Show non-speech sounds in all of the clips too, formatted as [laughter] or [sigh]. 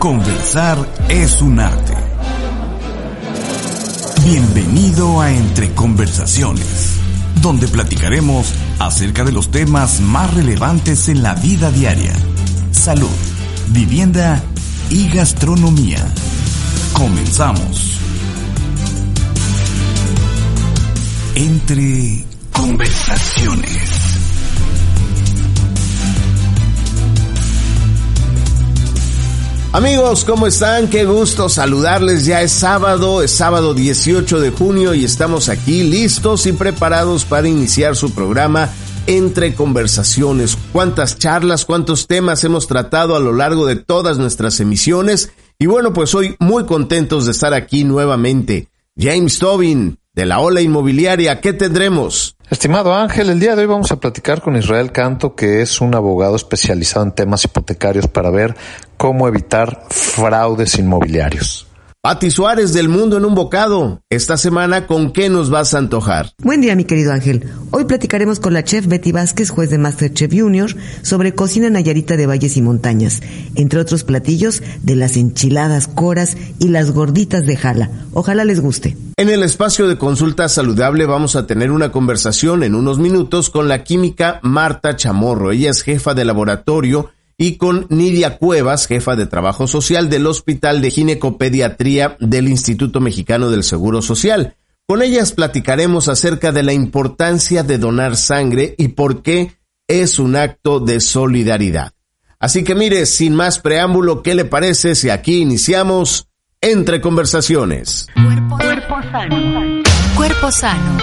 Conversar es un arte. Bienvenido a Entre Conversaciones, donde platicaremos acerca de los temas más relevantes en la vida diaria. Salud, vivienda y gastronomía. Comenzamos. Entre Conversaciones. Amigos, ¿cómo están? Qué gusto saludarles. Ya es sábado, es sábado 18 de junio y estamos aquí listos y preparados para iniciar su programa Entre Conversaciones. ¿Cuántas charlas, cuántos temas hemos tratado a lo largo de todas nuestras emisiones? Y bueno, pues hoy muy contentos de estar aquí nuevamente. James Tobin, de la Ola Inmobiliaria, ¿qué tendremos? Estimado Ángel, el día de hoy vamos a platicar con Israel Canto, que es un abogado especializado en temas hipotecarios para ver cómo evitar fraudes inmobiliarios. Pati Suárez del Mundo en un Bocado. Esta semana, ¿con qué nos vas a antojar? Buen día, mi querido Ángel. Hoy platicaremos con la chef Betty Vázquez, juez de Masterchef Junior, sobre cocina nayarita de valles y montañas, entre otros platillos de las enchiladas coras y las gorditas de jala. Ojalá les guste. En el espacio de consulta saludable vamos a tener una conversación en unos minutos con la química Marta Chamorro. Ella es jefa de laboratorio y con Nidia Cuevas, jefa de Trabajo Social del Hospital de Ginecopediatría del Instituto Mexicano del Seguro Social. Con ellas platicaremos acerca de la importancia de donar sangre y por qué es un acto de solidaridad. Así que mire, sin más preámbulo, ¿qué le parece si aquí iniciamos Entre Conversaciones? Cuerpo, cuerpo sano. Cuerpo sano.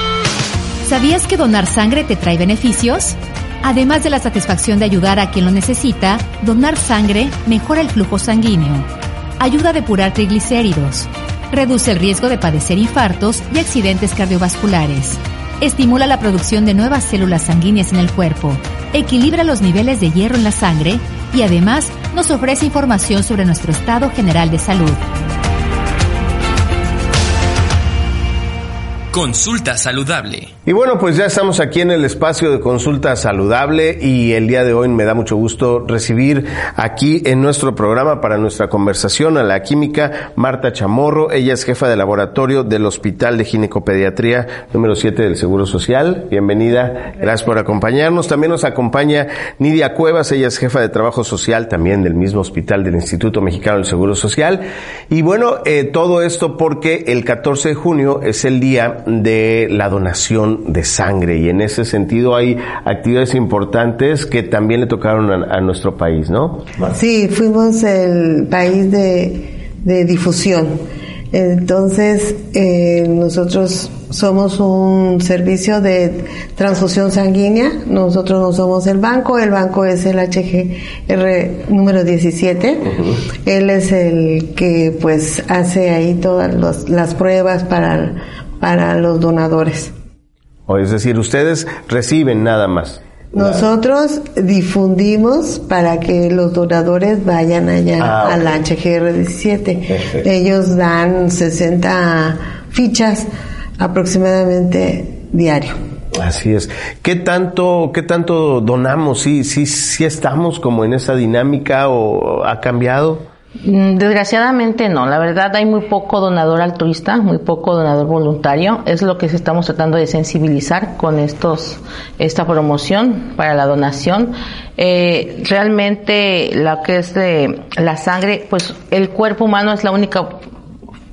¿Sabías que donar sangre te trae beneficios? Además de la satisfacción de ayudar a quien lo necesita, donar sangre mejora el flujo sanguíneo, ayuda a depurar triglicéridos, reduce el riesgo de padecer infartos y accidentes cardiovasculares, estimula la producción de nuevas células sanguíneas en el cuerpo, equilibra los niveles de hierro en la sangre y además nos ofrece información sobre nuestro estado general de salud. Consulta saludable. Y bueno, pues ya estamos aquí en el espacio de consulta saludable y el día de hoy me da mucho gusto recibir aquí en nuestro programa para nuestra conversación a la química Marta Chamorro. Ella es jefa de laboratorio del Hospital de Ginecopediatría número 7 del Seguro Social. Bienvenida, gracias por acompañarnos. También nos acompaña Nidia Cuevas, ella es jefa de trabajo social también del mismo hospital del Instituto Mexicano del Seguro Social. Y bueno, eh, todo esto porque el 14 de junio es el día de la donación de sangre y en ese sentido hay actividades importantes que también le tocaron a, a nuestro país, ¿no? Sí, fuimos el país de, de difusión. Entonces, eh, nosotros somos un servicio de transfusión sanguínea. Nosotros no somos el banco, el banco es el HGR número 17. Él es el que pues hace ahí todas los, las pruebas para, para los donadores. O es decir, ustedes reciben nada más. Nosotros difundimos para que los donadores vayan allá Ah, al ok. HGR 17. Perfecto. Ellos dan 60 fichas aproximadamente diario. Así es. ¿Qué tanto, qué tanto donamos? ¿Sí, sí, sí estamos como en esa dinámica o ha cambiado? Desgraciadamente no, la verdad hay muy poco donador altruista, muy poco donador voluntario, es lo que estamos tratando de sensibilizar con estos esta promoción para la donación. Eh, realmente la que es de la sangre, pues el cuerpo humano es la única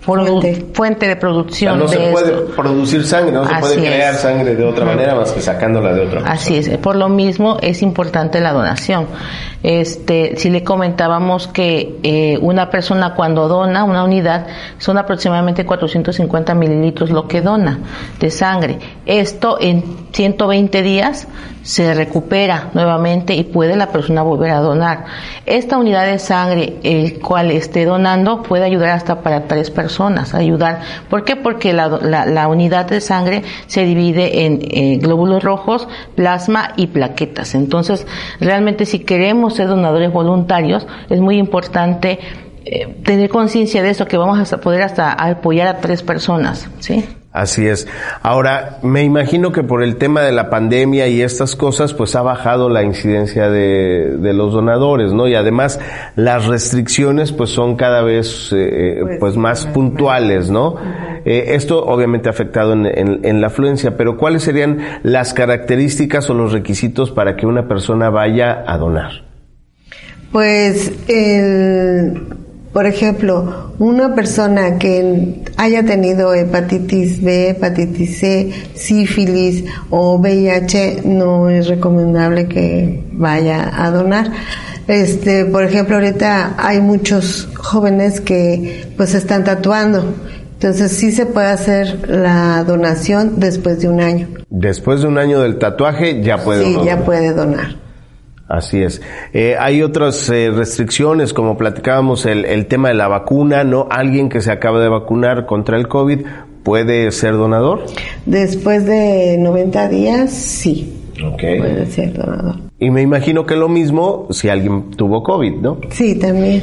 Fuente. fuente de O sea, producción no se de puede esto. producir sangre, no se Así puede crear es. sangre de otra manera más que sacándola de otra. Así es, por lo mismo es importante la donación. Este, si le comentábamos que eh, una persona cuando dona una unidad son aproximadamente 450 mililitros lo que dona de sangre. Esto en 120 días se recupera nuevamente y puede la persona volver a donar. Esta unidad de sangre, el cual esté donando, puede ayudar hasta para tres personas, ayudar. ¿Por qué? Porque la, unidad de sangre se divide en eh, glóbulos rojos, plasma y plaquetas. Entonces, realmente si queremos ser donadores voluntarios, es muy importante eh, tener conciencia de eso, que vamos a poder hasta apoyar a tres personas, ¿sí? Así es. Ahora, me imagino que por el tema de la pandemia y estas cosas, pues ha bajado la incidencia de, de los donadores, ¿no? Y además, las restricciones, pues son cada vez, eh, pues, pues, más puntuales, ¿no? Eh, esto obviamente ha afectado en, en, la afluencia, pero ¿cuáles serían las características o los requisitos para que una persona vaya a donar? Pues, el por ejemplo, una persona que haya tenido hepatitis B, hepatitis C, sífilis o VIH, no es recomendable que vaya a donar. Este, por ejemplo, ahorita hay muchos jóvenes que pues están tatuando. Entonces sí se puede hacer la donación después de un año. Después de un año del tatuaje ya puede Sí, ya puede donar. Así es. Eh, hay otras eh, restricciones, como platicábamos, el, el, tema de la vacuna, ¿no? Alguien que se acaba de vacunar contra el COVID puede ser donador. Después de 90 días, sí. Puede ser donador. Y me imagino que lo mismo si alguien tuvo COVID, ¿no? Sí, también.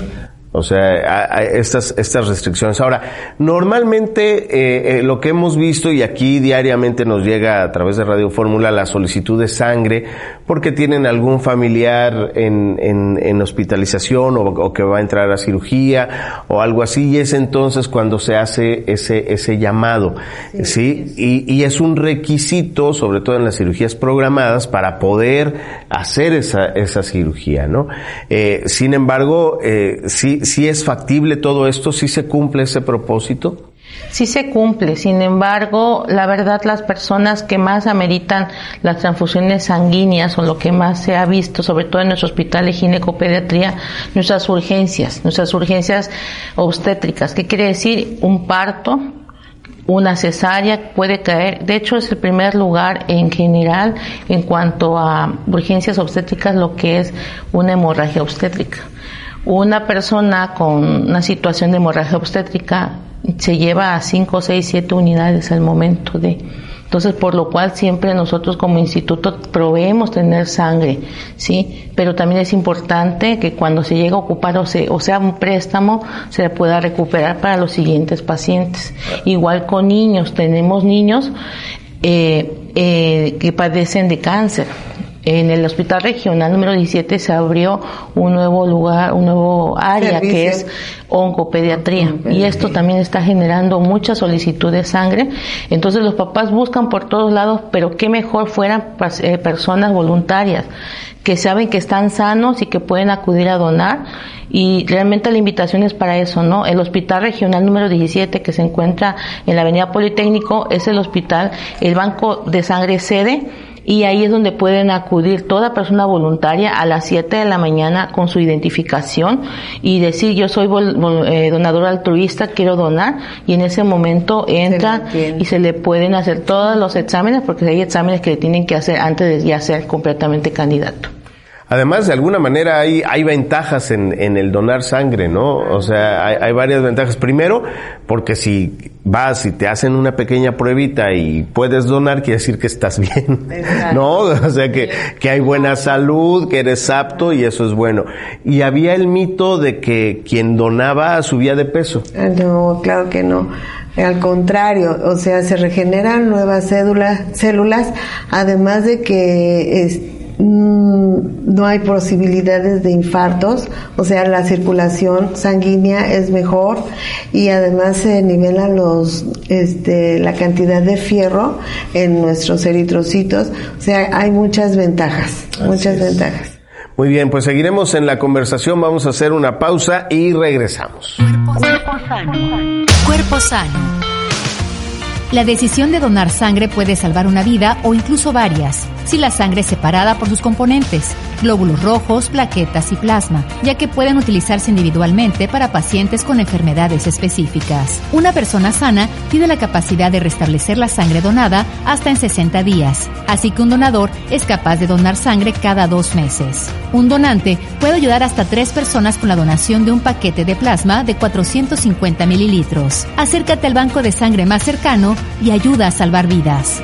O sea, estas, estas restricciones. Ahora, normalmente eh, eh, lo que hemos visto y aquí diariamente nos llega a través de Radio Fórmula la solicitud de sangre porque tienen algún familiar en, en, en hospitalización o, que va a entrar a cirugía o algo así y es entonces cuando se hace ese, ese llamado. Sí. Y, y, es un requisito, sobre todo en las cirugías programadas, para poder hacer esa, esa cirugía, ¿no? Eh, sin embargo, eh, sí, si, es factible todo esto, si se cumple ese propósito. Sí se cumple, sin embargo, la verdad las personas que más ameritan las transfusiones sanguíneas o lo que más se ha visto, sobre todo en nuestro hospital de ginecopediatría, nuestras urgencias, nuestras urgencias obstétricas. ¿Qué quiere decir? Un parto, una cesárea puede caer. De hecho, es el primer lugar en general en cuanto a urgencias obstétricas, lo que es una hemorragia obstétrica. Una persona con una situación de hemorragia obstétrica se lleva a 5, 6, 7 unidades al momento de... Entonces, por lo cual siempre nosotros como instituto proveemos tener sangre, ¿sí? Pero también es importante que cuando se llega a ocupar o, o sea un préstamo, se pueda recuperar para los siguientes pacientes. Igual con niños, tenemos niños eh, eh, que padecen de cáncer en el hospital regional número 17 se abrió un nuevo lugar, un nuevo área que es oncopediatría y esto también está generando mucha solicitud de sangre. Entonces los papás buscan por todos lados, pero qué mejor fueran eh, personas voluntarias que saben que están sanos y que pueden acudir a donar y realmente la invitación es para eso, ¿no? El hospital regional número 17 que se encuentra en la Avenida Politécnico es el hospital, el banco de sangre sede y ahí es donde pueden acudir toda persona voluntaria a las 7 de la mañana con su identificación y decir yo soy eh, donador altruista, quiero donar y en ese momento entra y se le pueden hacer todos los exámenes porque hay exámenes que le tienen que hacer antes de ya ser completamente candidato. Además, de alguna manera hay, hay ventajas en, en el donar sangre, ¿no? O sea, hay, hay, varias ventajas. Primero, porque si vas y te hacen una pequeña pruebita y puedes donar, quiere decir que estás bien, ¿no? O sea, que, que hay buena salud, que eres apto y eso es bueno. Y había el mito de que quien donaba subía de peso. Ah, no, claro que no. Al contrario, o sea, se regeneran nuevas células, células, además de que... Es, Mm, no hay posibilidades de infartos, o sea, la circulación sanguínea es mejor y además se nivela los, este, la cantidad de fierro en nuestros eritrocitos, o sea, hay muchas ventajas, muchas ventajas. Muy bien, pues seguiremos en la conversación, vamos a hacer una pausa y regresamos. Cuerpo sano. Cuerpo sano. La decisión de donar sangre puede salvar una vida o incluso varias. Si la sangre es separada por sus componentes, glóbulos rojos, plaquetas y plasma, ya que pueden utilizarse individualmente para pacientes con enfermedades específicas. Una persona sana tiene la capacidad de restablecer la sangre donada hasta en 60 días, así que un donador es capaz de donar sangre cada dos meses. Un donante puede ayudar hasta tres personas con la donación de un paquete de plasma de 450 mililitros. Acércate al banco de sangre más cercano y ayuda a salvar vidas.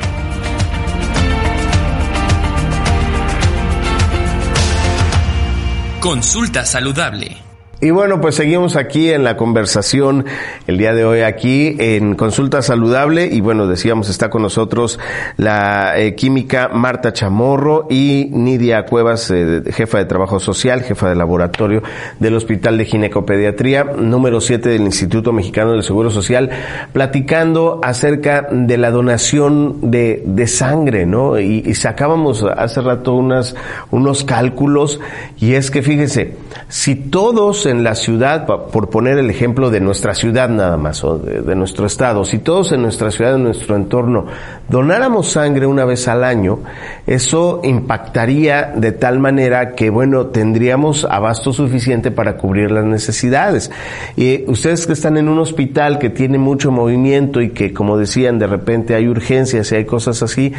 Consulta saludable. Y bueno, pues seguimos aquí en la conversación el día de hoy aquí en Consulta Saludable y bueno, decíamos está con nosotros la eh, química Marta Chamorro y Nidia Cuevas, eh, jefa de trabajo social, jefa de laboratorio del Hospital de Ginecopediatría número 7 del Instituto Mexicano del Seguro Social, platicando acerca de la donación de, de sangre, ¿no? Y, y sacábamos hace rato unas, unos cálculos y es que fíjense, si todos en la ciudad, por poner el ejemplo de nuestra ciudad nada más, o de, nuestro estado, si todos en nuestra ciudad, en nuestro entorno, donáramos sangre una vez al año, eso impactaría de tal manera que, bueno, tendríamos abasto suficiente para cubrir las necesidades. Y ustedes que están en un hospital que tiene mucho movimiento y que, como decían, de repente hay urgencias y hay cosas así,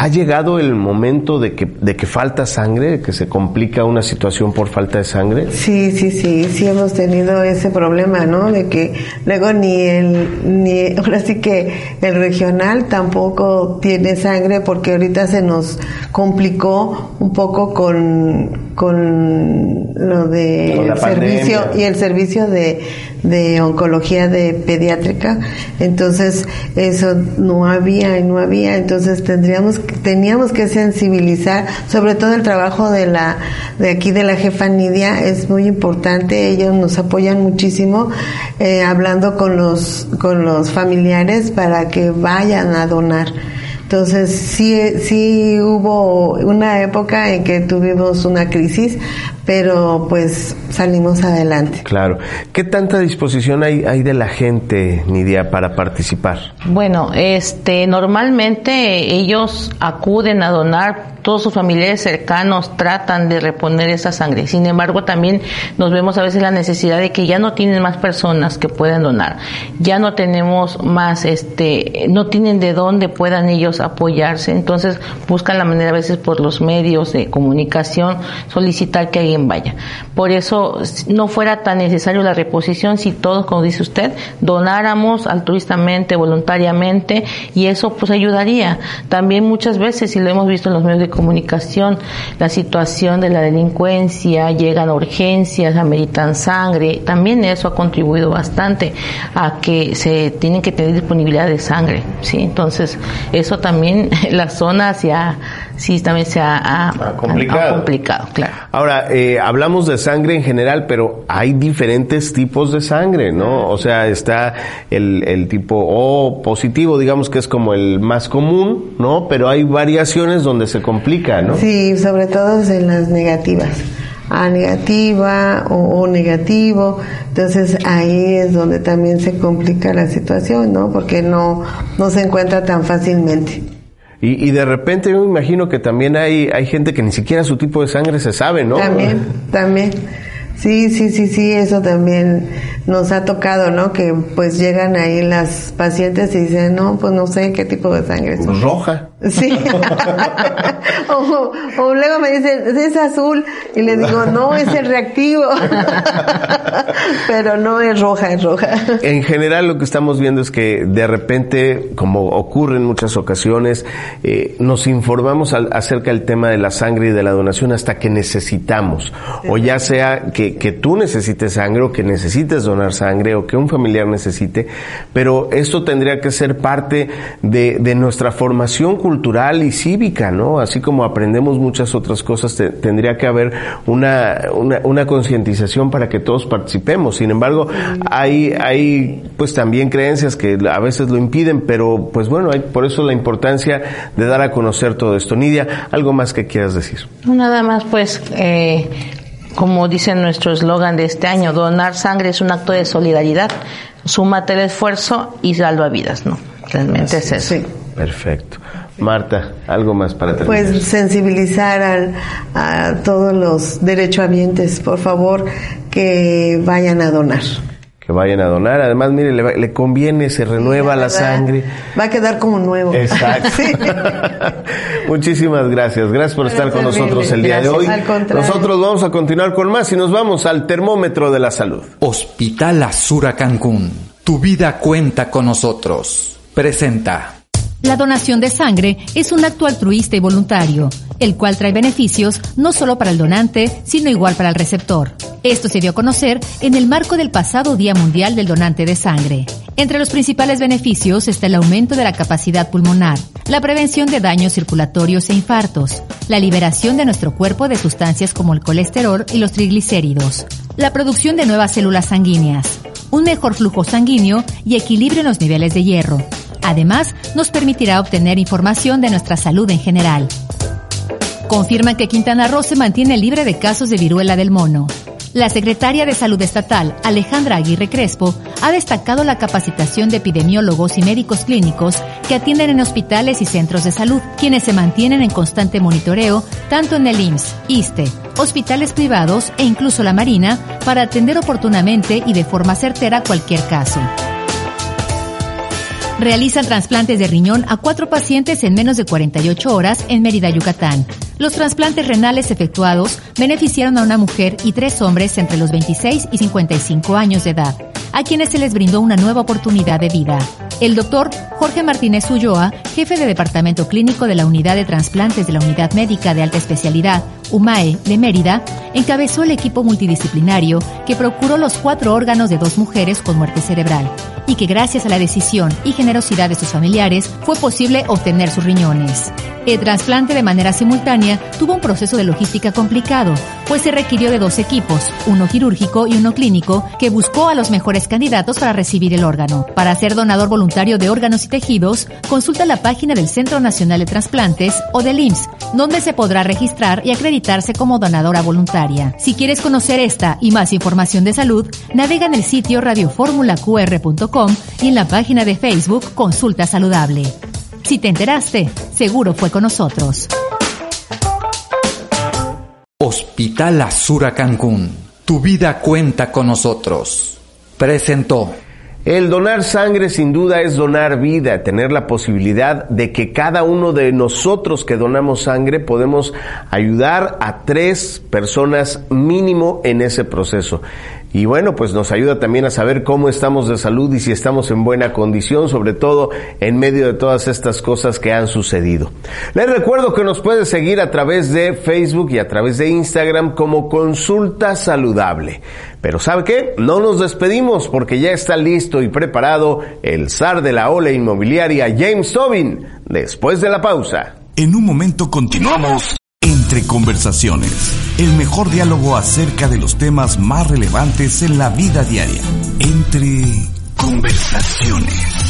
¿Ha llegado el momento de que, de que falta sangre, de que se complica una situación por falta de sangre? Sí, sí, sí, sí hemos tenido ese problema, ¿no? De que luego ni el, ni, ahora sí que el regional tampoco tiene sangre porque ahorita se nos complicó un poco con, con lo de servicio y el servicio de, de oncología de pediátrica. Entonces, eso no había y no había, entonces tendríamos teníamos que sensibilizar, sobre todo el trabajo de la de aquí de la jefa Nidia es muy importante. Ellos nos apoyan muchísimo eh, hablando con los con los familiares para que vayan a donar. Entonces sí, sí hubo una época en que tuvimos una crisis, pero pues salimos adelante. Claro. ¿Qué tanta disposición hay, hay de la gente, Nidia, para participar? Bueno, este, normalmente ellos acuden a donar todos sus familiares cercanos tratan de reponer esa sangre. Sin embargo, también nos vemos a veces la necesidad de que ya no tienen más personas que puedan donar. Ya no tenemos más, este, no tienen de dónde puedan ellos apoyarse. Entonces buscan la manera a veces por los medios de comunicación solicitar que alguien vaya. Por eso no fuera tan necesario la reposición si todos, como dice usted, donáramos altruistamente, voluntariamente y eso pues ayudaría. También muchas veces, y lo hemos visto en los medios de comunicación, la situación de la delincuencia, llegan urgencias, ameritan sangre, también eso ha contribuido bastante a que se tienen que tener disponibilidad de sangre, ¿sí? Entonces, eso también, [laughs] la zona hacia sí también se ha, complicado. complicado. claro. Ahora, eh, hablamos de sangre en general, pero hay diferentes tipos de sangre, ¿no? O sea, está el, el tipo O positivo, digamos que es como el más común, ¿no? Pero hay variaciones donde se complica, ¿no? Sí, sobre todo en las negativas. A negativa o, o, negativo, entonces ahí es donde también se complica la situación, ¿no? Porque no, no se encuentra tan fácilmente. Y, y, de repente yo me imagino que también hay, hay gente que ni siquiera su tipo de sangre se sabe, ¿no? También, también. Sí, sí, sí, sí, eso también nos ha tocado, ¿no? Que pues llegan ahí las pacientes y dicen, no, pues no sé qué tipo de sangre es. Pues roja. Sí. [laughs] o, o, luego me dicen, es azul. Y le digo, no, es el reactivo. [laughs] Pero no es roja, es roja. En general lo que estamos viendo es que de repente, como ocurre en muchas ocasiones, eh, nos informamos al, acerca del tema de la sangre y de la donación hasta que necesitamos. O ya sea que, que tú necesites sangre o que necesites donar sangre o que un familiar necesite. Pero esto tendría que ser parte de, de nuestra formación cultural y cívica, ¿no? Así como aprendemos muchas otras cosas, te, tendría que haber una, una, una concientización para que todos participemos. Sin embargo, hay, hay pues también creencias que a veces lo impiden, pero pues bueno, hay por eso la importancia de dar a conocer todo esto. Nidia, ¿algo más que quieras decir? Nada más pues, eh, como dice nuestro eslogan de este año, donar sangre es un acto de solidaridad, súmate el esfuerzo y salva vidas, ¿no? Realmente es eso. Sí. Perfecto. Marta, algo más para terminar. Pues sensibilizar al, a todos los derechohabientes, por favor, que vayan a donar. Que vayan a donar. Además, mire, le, va- le conviene, se renueva la, sangre. Va a quedar como nuevo. Exacto. Sí. [laughs] Muchísimas gracias. Gracias por estar con nosotros el día de Gracias. hoy. Al contrario. Nosotros vamos a continuar con más y nos vamos al termómetro de la salud. Hospital Azura Cancún. Tu vida cuenta con nosotros. Presenta. La donación de sangre es un acto altruista y voluntario, el cual trae beneficios no solo para el donante, sino igual para el receptor. Esto se dio a conocer en el marco del pasado Día Mundial del Donante de Sangre. Entre los principales beneficios está el aumento de la capacidad pulmonar, la prevención de daños circulatorios e infartos, la liberación de nuestro cuerpo de sustancias como el colesterol y los triglicéridos, la producción de nuevas células sanguíneas, un mejor flujo sanguíneo y equilibrio en los niveles de hierro. Además, nos permitirá obtener información de nuestra salud en general. Confirman que Quintana Roo se mantiene libre de casos de viruela del mono. La secretaria de Salud Estatal, Alejandra Aguirre Crespo, ha destacado la capacitación de epidemiólogos y médicos clínicos que atienden en hospitales y centros de salud, quienes se mantienen en constante monitoreo tanto en el IMSS, ISTE, hospitales privados e incluso la Marina para atender oportunamente y de forma certera cualquier caso. Realizan trasplantes de riñón a cuatro pacientes en menos de 48 horas en Mérida, Yucatán. Los trasplantes renales efectuados beneficiaron a una mujer y tres hombres entre los 26 y 55 años de edad, a quienes se les brindó una nueva oportunidad de vida. El doctor Jorge Martínez Ulloa, jefe de Departamento Clínico de la Unidad de Trasplantes de la Unidad Médica de Alta Especialidad, UMAE, de Mérida, encabezó el equipo multidisciplinario que procuró los cuatro órganos de dos mujeres con muerte cerebral y que gracias a la decisión y generosidad de sus familiares fue posible obtener sus riñones. El trasplante de manera simultánea tuvo un proceso de logística complicado, pues se requirió de dos equipos, uno quirúrgico y uno clínico, que buscó a los mejores candidatos para recibir el órgano. Para ser donador voluntario de órganos y tejidos, consulta la página del Centro Nacional de Trasplantes o del IMSS, donde se podrá registrar y acreditarse como donadora voluntaria. Si quieres conocer esta y más información de salud, navega en el sitio radioformulaqr.com y en la página de Facebook Consulta Saludable. Si te enteraste, seguro fue con nosotros. Hospital Azura Cancún. Tu vida cuenta con nosotros. Presentó. El donar sangre sin duda es donar vida, tener la posibilidad de que cada uno de nosotros que donamos sangre podemos ayudar a tres personas mínimo en ese proceso. Y bueno, pues nos ayuda también a saber cómo estamos de salud y si estamos en buena condición, sobre todo en medio de todas estas cosas que han sucedido. Les recuerdo que nos puede seguir a través de Facebook y a través de Instagram como Consulta Saludable. Pero ¿sabe qué? No nos despedimos porque ya está listo y preparado el zar de la ola inmobiliaria James Tobin después de la pausa. En un momento continuamos conversaciones, el mejor diálogo acerca de los temas más relevantes en la vida diaria. Entre conversaciones.